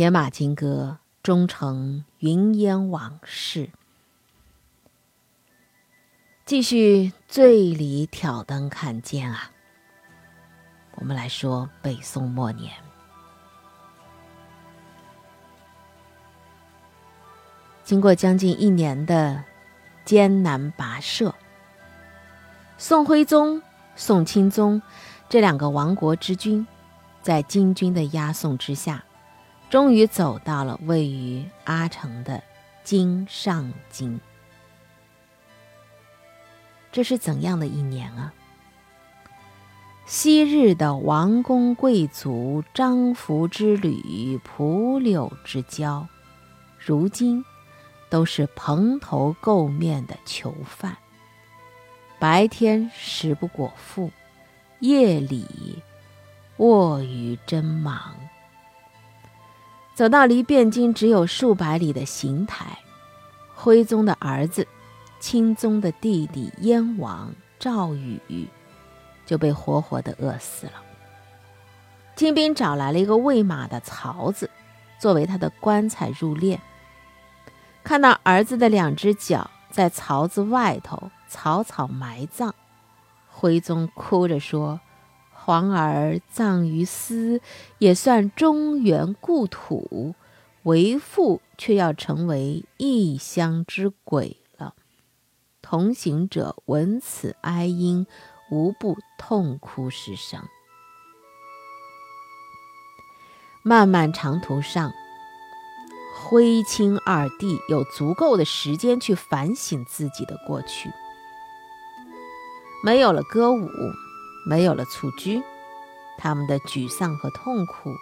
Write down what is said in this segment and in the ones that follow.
铁马金戈终成云烟往事。继续醉里挑灯看剑啊！我们来说北宋末年，经过将近一年的艰难跋涉，宋徽宗、宋钦宗这两个亡国之君，在金军的押送之下，终于走到了位于阿城的金上京。这是怎样的一年啊？昔日的王公贵族、张福之旅、蒲柳之交，如今都是蓬头垢面的囚犯。白天食不果腹，夜里卧于针芒。走到离汴京只有数百里的邢台，徽宗的儿子。钦宗的弟弟燕王赵宇就被活活的饿死了。金兵找来了一个喂马的槽子，作为他的棺材入殓。看到儿子的两只脚在槽子外头草草埋葬，徽宗哭着说：“皇儿葬于斯，也算中原故土；为父却要成为异乡之鬼了。”同行者闻此哀音，无不痛哭失声。漫漫长途上，徽钦二帝有足够的时间去反省自己的过去。没有了歌舞，没有了蹴鞠，他们的沮丧和痛苦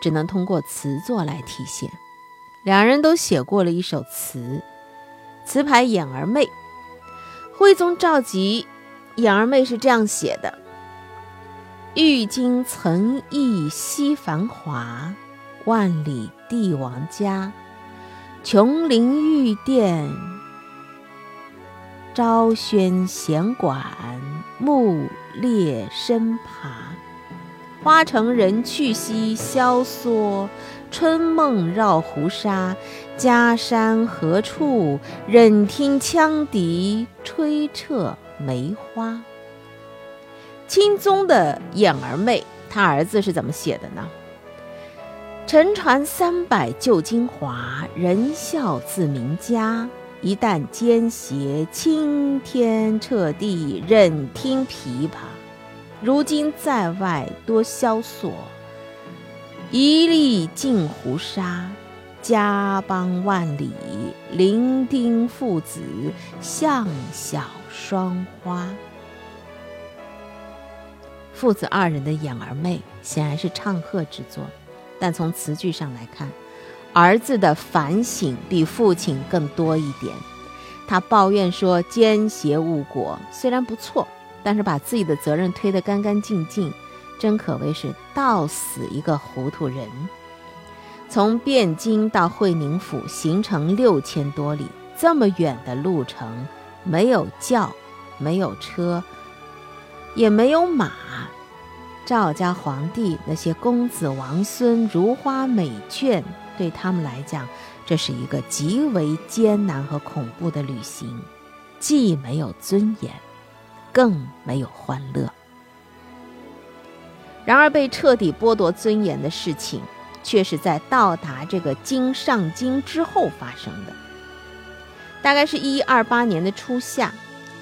只能通过词作来体现。两人都写过了一首词，词牌《眼儿媚》。徽宗召集眼儿妹是这样写的：“玉京曾忆昔繁华，万里帝王家。琼林玉殿，昭轩闲馆，木裂深爬。花城人去兮萧索。”春梦绕胡沙，家山何处？忍听羌笛吹彻梅花。钦宗的眼儿妹，他儿子是怎么写的呢？沉船三百旧精华，人笑自名家。一旦奸邪，青天彻地任听琵琶。如今在外多萧索。一粒净胡沙，家邦万里，伶仃父子，向小双花。父子二人的眼儿媚显然是唱和之作，但从词句上来看，儿子的反省比父亲更多一点。他抱怨说：“奸邪误国，虽然不错，但是把自己的责任推得干干净净。”真可谓是到死一个糊涂人。从汴京到会宁府，行程六千多里，这么远的路程，没有轿，没有车，也没有马。赵家皇帝那些公子王孙如花美眷，对他们来讲，这是一个极为艰难和恐怖的旅行，既没有尊严，更没有欢乐。然而，被彻底剥夺尊严的事情，却是在到达这个京上京之后发生的。大概是一一二八年的初夏，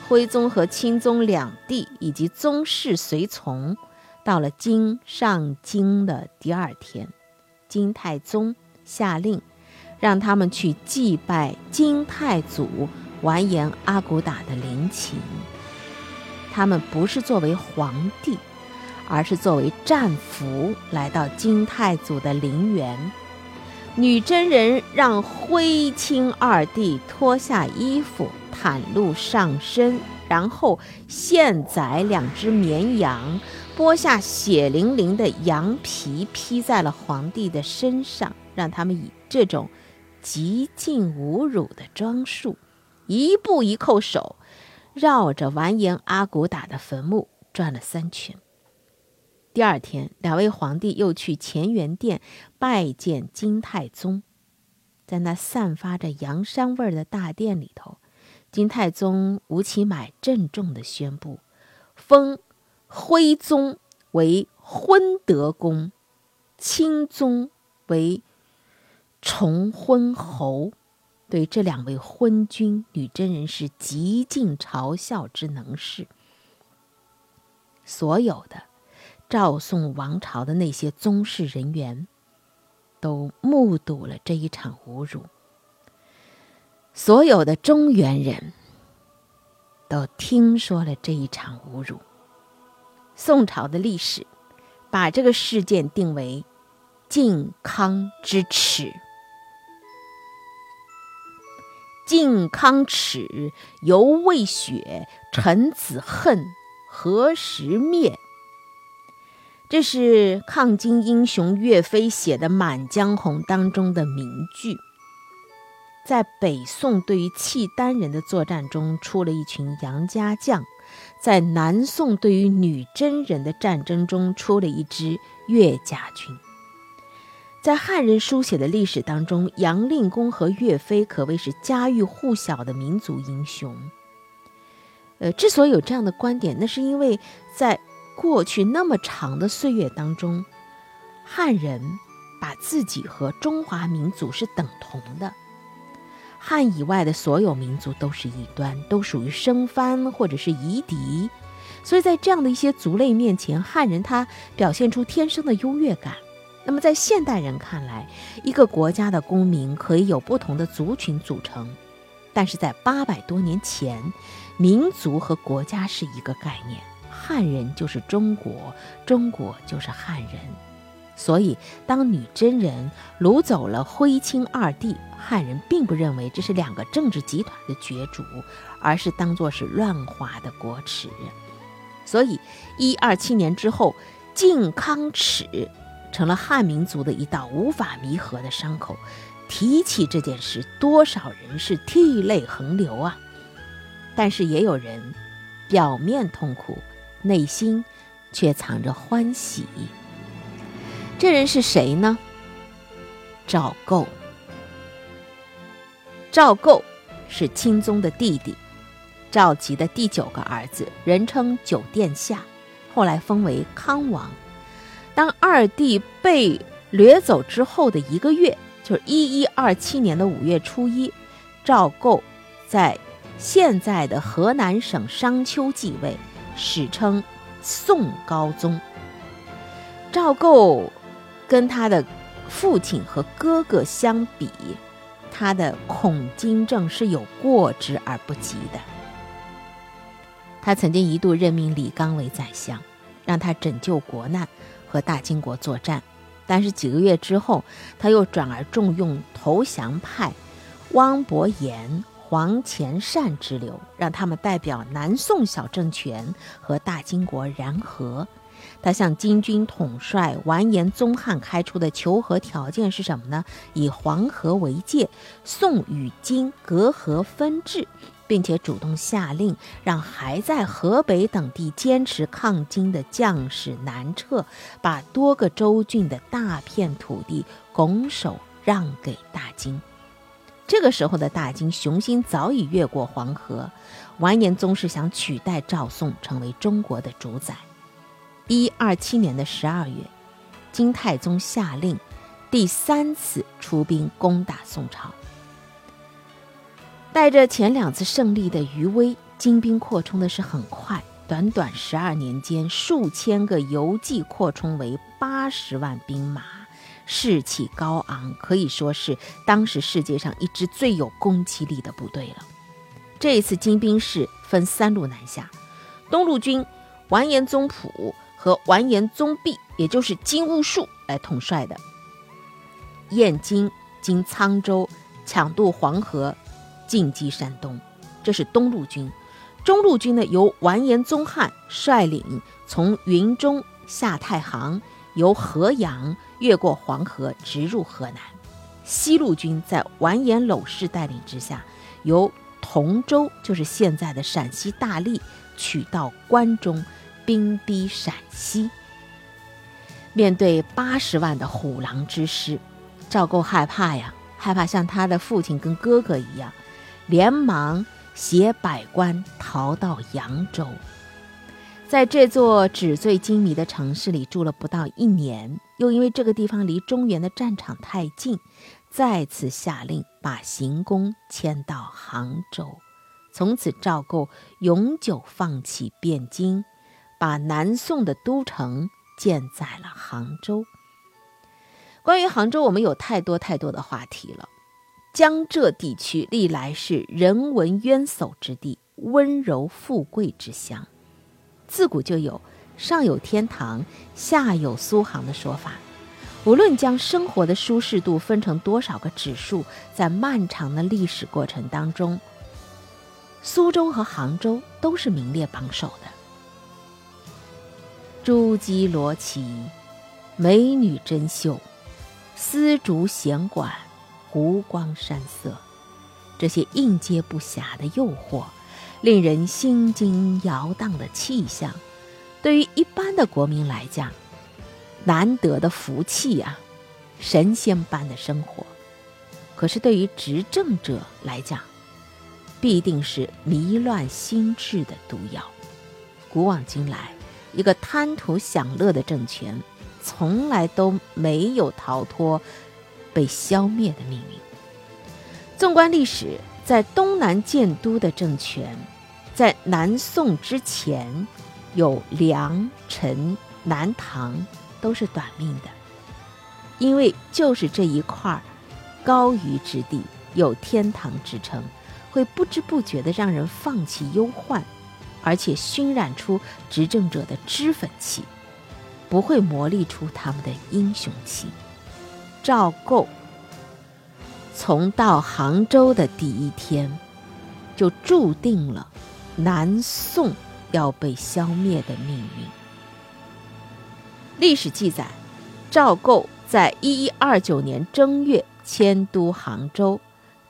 徽宗和钦宗两帝以及宗室随从，到了京上京的第二天，金太宗下令，让他们去祭拜金太祖完颜阿骨打的陵寝。他们不是作为皇帝。而是作为战俘来到金太祖的陵园，女真人让徽钦二帝脱下衣服，袒露上身，然后现宰两只绵羊，剥下血淋淋的羊皮披在了皇帝的身上，让他们以这种极尽侮辱的装束，一步一叩首，绕着完颜阿骨打的坟墓转了三圈。第二天，两位皇帝又去乾元殿拜见金太宗，在那散发着洋山味儿的大殿里头，金太宗吴乞买郑重地宣布，封徽宗为昏德公，钦宗为崇昏侯。对这两位昏君，女真人是极尽嘲笑之能事。所有的赵宋王朝的那些宗室人员，都目睹了这一场侮辱。所有的中原人都听说了这一场侮辱。宋朝的历史把这个事件定为靖康之耻。靖康耻，犹未雪；臣子恨，何时灭？这是抗金英雄岳飞写的《满江红》当中的名句。在北宋对于契丹人的作战中，出了一群杨家将；在南宋对于女真人的战争中，出了一支岳家军。在汉人书写的历史当中，杨令公和岳飞可谓是家喻户晓的民族英雄。呃，之所以有这样的观点，那是因为在过去那么长的岁月当中，汉人把自己和中华民族是等同的，汉以外的所有民族都是异端，都属于生番或者是夷狄，所以在这样的一些族类面前，汉人他表现出天生的优越感。那么，在现代人看来，一个国家的公民可以有不同的族群组成，但是在八百多年前，民族和国家是一个概念，汉人就是中国，中国就是汉人。所以，当女真人掳走了徽钦二帝，汉人并不认为这是两个政治集团的角逐，而是当作是乱华的国耻。所以，一二七年之后，靖康耻。成了汉民族的一道无法弥合的伤口，提起这件事，多少人是涕泪横流啊！但是也有人表面痛苦，内心却藏着欢喜。这人是谁呢？赵构。赵构是钦宗的弟弟，赵佶的第九个儿子，人称九殿下，后来封为康王。当二弟被掠走之后的一个月，就是一一二七年的五月初一，赵构在现在的河南省商丘继位，史称宋高宗。赵构跟他的父亲和哥哥相比，他的恐金症是有过之而不及的。他曾经一度任命李纲为宰相，让他拯救国难。和大金国作战，但是几个月之后，他又转而重用投降派汪伯言、黄潜善之流，让他们代表南宋小政权和大金国然和。他向金军统帅完颜宗翰开出的求和条件是什么呢？以黄河为界，宋与金隔河分治。并且主动下令，让还在河北等地坚持抗金的将士南撤，把多个州郡的大片土地拱手让给大金。这个时候的大金雄心早已越过黄河，完颜宗是想取代赵宋成为中国的主宰。一二七年的十二月，金太宗下令第三次出兵攻打宋朝。带着前两次胜利的余威，金兵扩充的是很快，短短十二年间，数千个游骑扩充为八十万兵马，士气高昂，可以说是当时世界上一支最有攻击力的部队了。这一次金兵是分三路南下，东路军完颜宗普和完颜宗弼，也就是金兀术来统帅的，燕京经沧州抢渡黄河。进击山东，这是东路军；中路军呢，由完颜宗翰率领，从云中下太行，由河阳越过黄河，直入河南；西路军在完颜娄氏带领之下，由同州，就是现在的陕西大荔，取到关中，兵逼陕西。面对八十万的虎狼之师，赵构害怕呀，害怕像他的父亲跟哥哥一样，连忙携百官逃到扬州。在这座纸醉金迷的城市里住了不到一年，又因为这个地方离中原的战场太近，再次下令把行宫迁到杭州。从此，赵构永久放弃汴京，把南宋的都城建在了杭州。关于杭州，我们有太多太多的话题了。江浙地区历来是人文渊薮之地，温柔富贵之乡。自古就有“上有天堂，下有苏杭”的说法。无论将生活的舒适度分成多少个指数，在漫长的历史过程当中，苏州和杭州都是名列榜首的。珠玑罗绮，美女珍秀，丝竹弦管，湖光山色，这些应接不暇的诱惑。令人心惊摇荡的气象，对于一般的国民来讲，难得的福气啊，神仙般的生活；可是对于执政者来讲，必定是迷乱心智的毒药。古往今来，一个贪图享乐的政权，从来都没有逃脱被消灭的命运。纵观历史，在东南建都的政权。在南宋之前，有梁、陈、南唐，都是短命的，因为就是这一块高于之地，有天堂之称，会不知不觉地让人放弃忧患，而且熏染出执政者的脂粉气，不会磨砺出他们的英雄气。赵构从到杭州的第一天，就注定了。南宋要被消灭的命运。历史记载，赵构在一一二九年正月迁都杭州，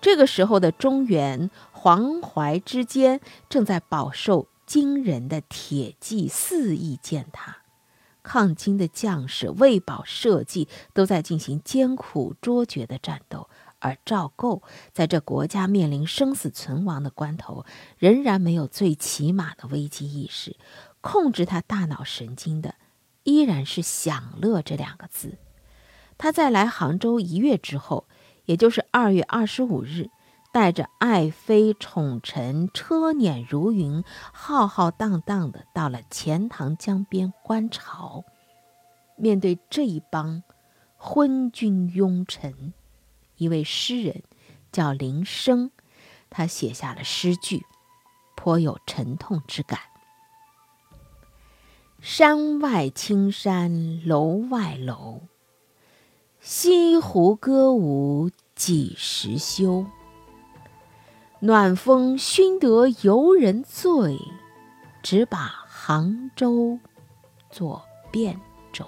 这个时候的中原黄淮之间正在饱受惊人的铁骑肆意践踏，抗金的将士为保社稷，都在进行艰苦卓绝的战斗。而赵构在这国家面临生死存亡的关头，仍然没有最起码的危机意识。控制他大脑神经的，依然是享乐这两个字。他在来杭州一月之后，也就是二月二十五日，带着爱妃宠臣，车辇如云，浩浩荡荡的到了钱塘江边观潮。面对这一帮昏君庸臣。一位诗人叫林升，他写下了诗句，颇有沉痛之感。山外青山楼外楼，西湖歌舞几时休？暖风熏得游人醉，只把杭州作汴州。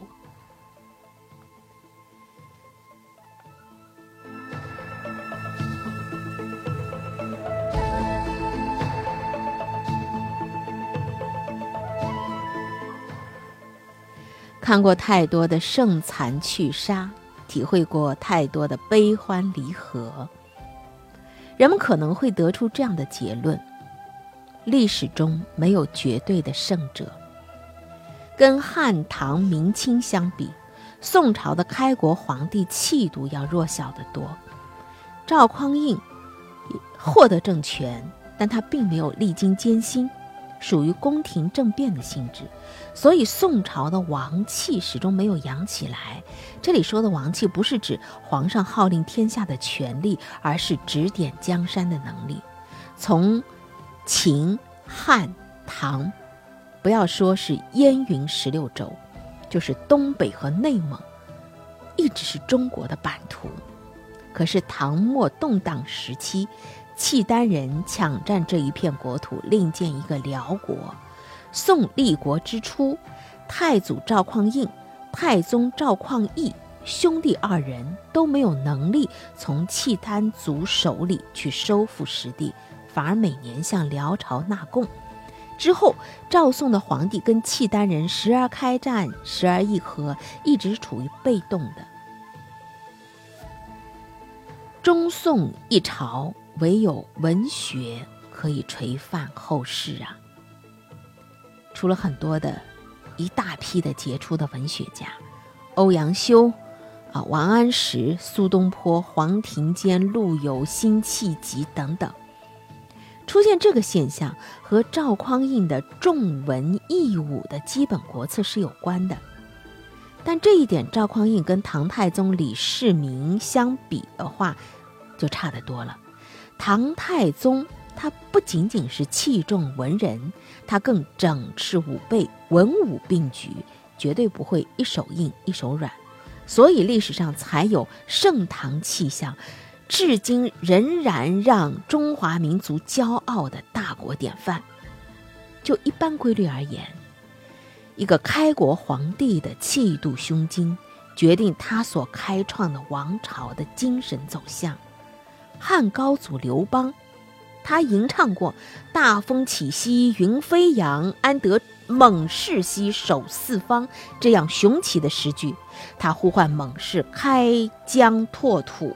看过太多的盛残去杀，体会过太多的悲欢离合，人们可能会得出这样的结论：历史中没有绝对的胜者。跟汉唐明清相比，宋朝的开国皇帝气度要弱小得多。赵匡胤获得政权，但他并没有历经艰辛。属于宫廷政变的性质，所以宋朝的王气始终没有扬起来。这里说的王气，不是指皇上号令天下的权力，而是指点江山的能力。从秦、汉、唐，不要说是燕云十六州，就是东北和内蒙，一直是中国的版图。可是唐末动荡时期。契丹人抢占这一片国土，另建一个辽国。宋立国之初，太祖赵匡胤、太宗赵匡胤兄弟二人都没有能力从契丹族手里去收复失地，反而每年向辽朝纳贡。之后，赵宋的皇帝跟契丹人时而开战，时而议和，一直处于被动的。中宋一朝，唯有文学可以垂范后世啊！除了很多的、一大批的杰出的文学家，欧阳修、啊王安石、苏东坡、黄庭坚、陆游、辛弃疾等等。出现这个现象和赵匡胤的重文抑武的基本国策是有关的，但这一点赵匡胤跟唐太宗李世民相比的话，就差得多了。唐太宗他不仅仅是器重文人，他更整饬武备，文武并举，绝对不会一手硬一手软，所以历史上才有盛唐气象。至今仍然让中华民族骄傲的大国典范。就一般规律而言，一个开国皇帝的气度胸襟，决定他所开创的王朝的精神走向。汉高祖刘邦，他吟唱过“大风起兮云飞扬，安得猛士兮守四方”这样雄奇的诗句，他呼唤猛士开疆拓土。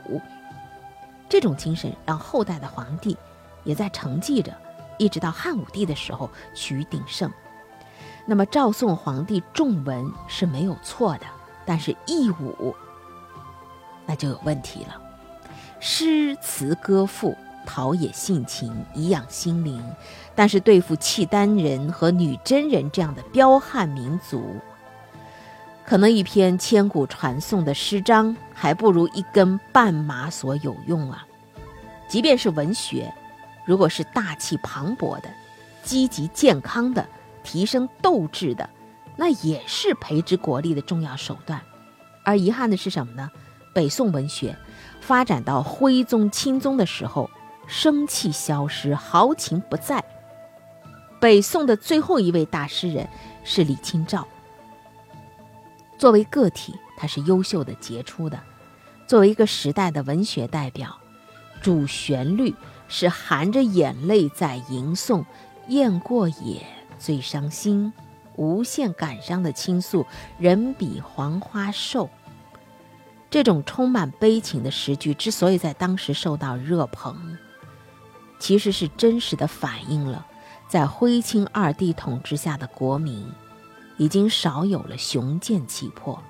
这种精神让后代的皇帝也在承继着，一直到汉武帝的时候趋于鼎盛。那么赵宋皇帝重文是没有错的，但是抑武那就有问题了。诗词歌赋陶冶性情，颐养心灵，但是对付契丹人和女真人这样的彪悍民族，可能一篇千古传颂的诗章，还不如一根绊马索有用啊！即便是文学，如果是大气磅礴的、积极健康的、提升斗志的，那也是培植国力的重要手段。而遗憾的是什么呢？北宋文学发展到徽宗、钦宗的时候，生气消失，豪情不在。北宋的最后一位大诗人是李清照。作为个体，他是优秀的、杰出的；作为一个时代的文学代表，主旋律是含着眼泪在吟诵“雁过也，最伤心”，无限感伤的倾诉“人比黄花瘦”。这种充满悲情的诗句之所以在当时受到热捧，其实是真实的反映了在徽钦二帝统治下的国民。已经少有了雄健气魄。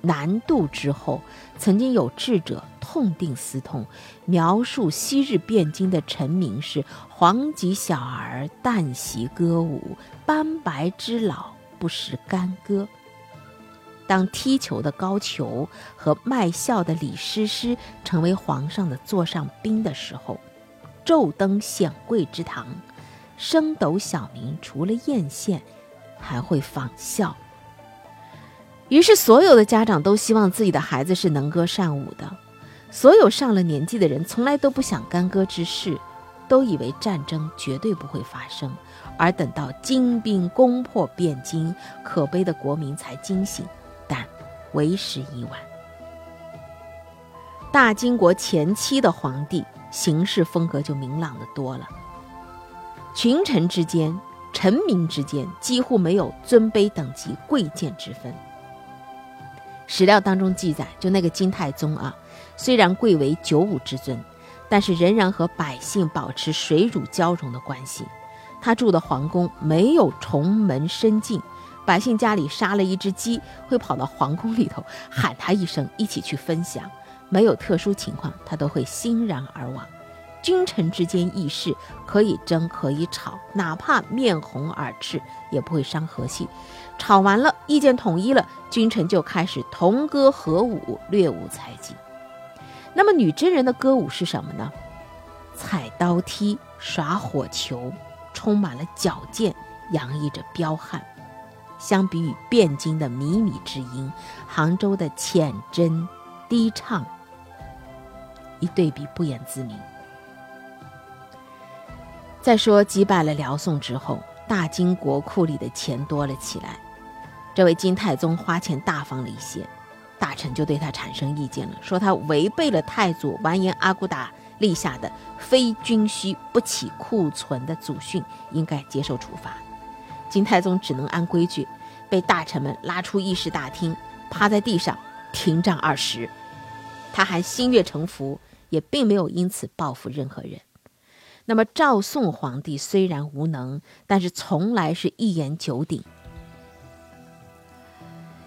南渡之后，曾经有智者痛定思痛，描述昔日汴京的臣民是黄棘小儿旦夕歌舞，斑白之老不识干戈。当踢球的高俅和卖笑的李师师成为皇上的座上宾的时候，昼登显贵之堂，升斗小民除了艳羡。还会仿效，于是所有的家长都希望自己的孩子是能歌善舞的。所有上了年纪的人从来都不想干戈之事，都以为战争绝对不会发生。而等到金兵攻破汴京，可悲的国民才惊醒，为时已晚。大金国前期的皇帝行事风格就明朗的多了，群臣之间。臣民之间几乎没有尊卑等级、贵贱之分。史料当中记载，就那个金太宗啊，虽然贵为九五之尊，但是仍然和百姓保持水乳交融的关系。他住的皇宫没有重门深进，百姓家里杀了一只鸡，会跑到皇宫里头喊他一声，一起去分享。没有特殊情况，他都会欣然而往。君臣之间议事可以争可以吵，哪怕面红耳赤也不会伤和气。吵完了，意见统一了，君臣就开始同歌合舞，略舞才技。那么女真人的歌舞是什么呢？踩刀踢，耍火球，充满了矫健，洋溢着彪悍。相比于汴京的靡靡之音，杭州的浅斟低唱，一对比不言自明。再说击败了辽宋之后，大金国库里的钱多了起来。这位金太宗花钱大方了一些，大臣就对他产生意见了，说他违背了太祖完颜阿骨打立下的“非军需不起库存”的祖训，应该接受处罚。金太宗只能按规矩，被大臣们拉出议事大厅，趴在地上停杖二十。他还心悦诚服，也并没有因此报复任何人。那么赵宋皇帝虽然无能，但是从来是一言九鼎。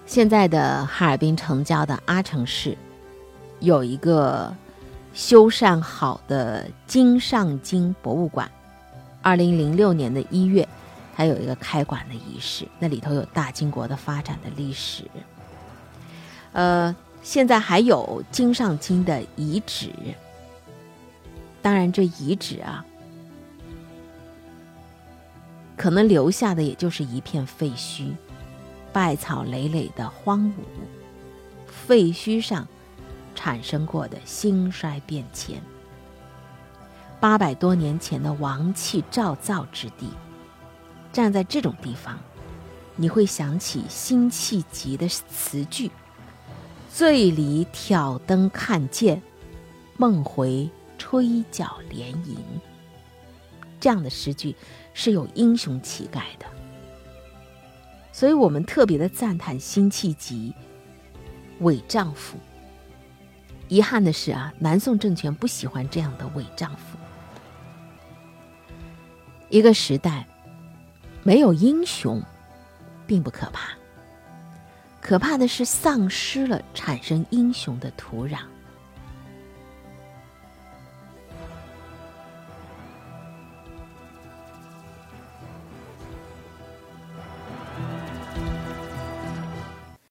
现在的哈尔滨城郊的阿城市，有一个修缮好的金上京博物馆。二零零六年的一月，还有一个开馆的仪式，那里头有大金国的发展的历史。呃，现在还有金上京的遗址。当然，这遗址啊，可能留下的也就是一片废墟。败草累累的荒芜，废墟上产生过的兴衰变迁。八百多年前的王气照造之地，站在这种地方，你会想起辛弃疾的词句：“醉里挑灯看剑，梦回吹角连营。”这样的诗句是有英雄气概的。所以我们特别的赞叹辛弃疾伪丈夫。遗憾的是啊，南宋政权不喜欢这样的伪丈夫。一个时代没有英雄，并不可怕，可怕的是丧失了产生英雄的土壤。